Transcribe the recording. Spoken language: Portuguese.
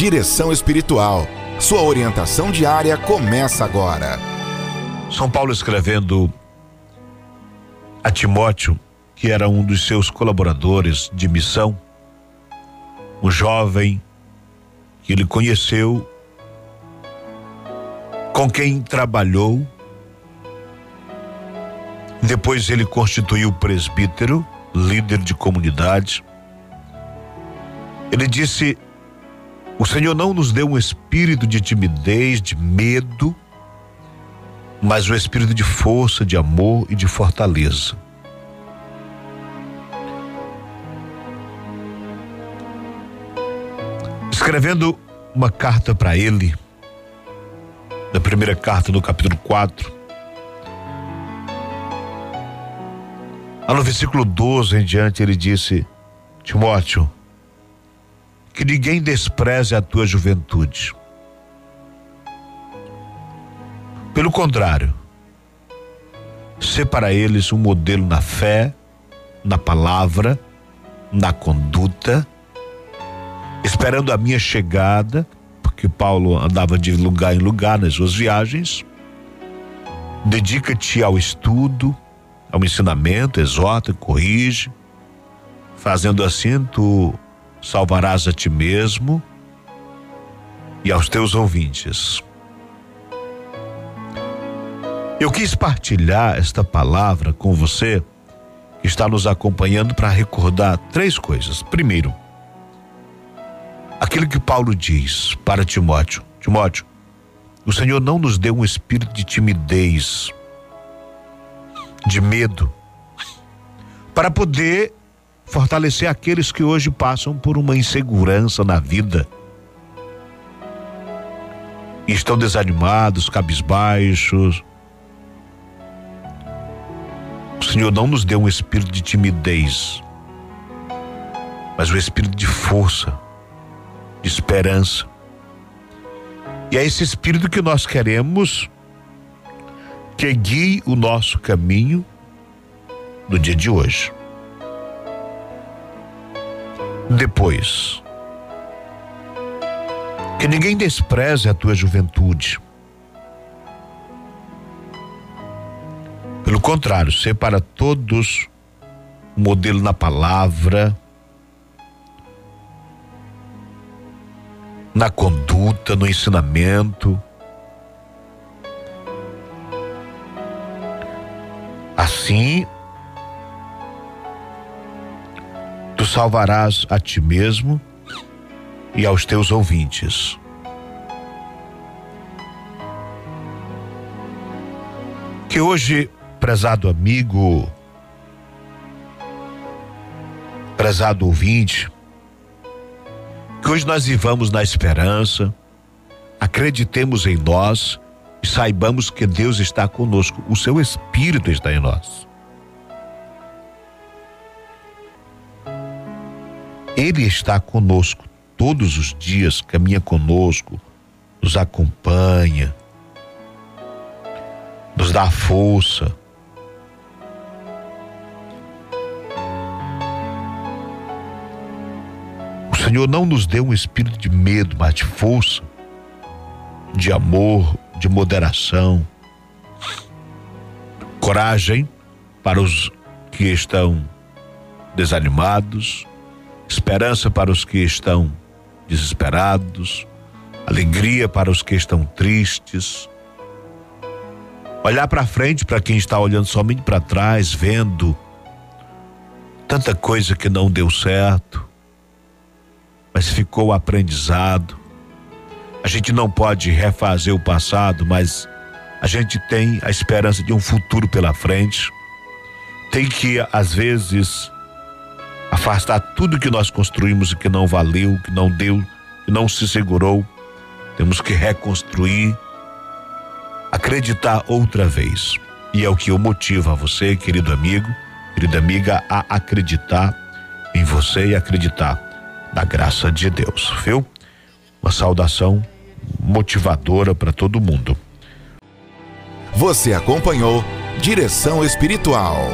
Direção Espiritual. Sua orientação diária começa agora. São Paulo escrevendo a Timóteo, que era um dos seus colaboradores de missão, um jovem que ele conheceu, com quem trabalhou, depois ele constituiu presbítero, líder de comunidade. Ele disse: O Senhor não nos deu um espírito de timidez, de medo, mas o um espírito de força, de amor e de fortaleza. Escrevendo uma carta para ele, da primeira carta no capítulo 4, lá no versículo 12 em diante, ele disse: Timóteo, que ninguém despreze a tua juventude. Pelo contrário, ser para eles um modelo na fé, na palavra, na conduta, esperando a minha chegada, porque Paulo andava de lugar em lugar nas suas viagens. Dedica-te ao estudo, ao ensinamento, exorta, corrige. Fazendo assim, tu salvarás a ti mesmo e aos teus ouvintes. Eu quis partilhar esta palavra com você que está nos acompanhando para recordar três coisas. Primeiro, aquilo que Paulo diz para Timóteo: Timóteo, o Senhor não nos deu um espírito de timidez, de medo, para poder fortalecer aqueles que hoje passam por uma insegurança na vida. E estão desanimados, cabisbaixos, Senhor não nos deu um espírito de timidez, mas um espírito de força, de esperança. E é esse espírito que nós queremos que guie o nosso caminho no dia de hoje. Depois, que ninguém despreze a tua juventude Pelo contrário, ser para todos um modelo na palavra, na conduta, no ensinamento. Assim, salvarás a ti mesmo e aos teus ouvintes. Que hoje prezado amigo, prezado ouvinte, que hoje nós vivamos na esperança, acreditemos em nós e saibamos que Deus está conosco, o seu Espírito está em nós. Ele está conosco todos os dias, caminha conosco, nos acompanha, nos dá força, Senhor não nos deu um espírito de medo, mas de força, de amor, de moderação, coragem para os que estão desanimados, esperança para os que estão desesperados, alegria para os que estão tristes. Olhar para frente para quem está olhando somente para trás, vendo tanta coisa que não deu certo mas ficou aprendizado. A gente não pode refazer o passado, mas a gente tem a esperança de um futuro pela frente. Tem que, às vezes, afastar tudo que nós construímos que não valeu, que não deu, que não se segurou. Temos que reconstruir, acreditar outra vez. E é o que eu motivo a você, querido amigo, querida amiga, a acreditar em você e acreditar da graça de Deus, viu? Uma saudação motivadora para todo mundo. Você acompanhou Direção Espiritual.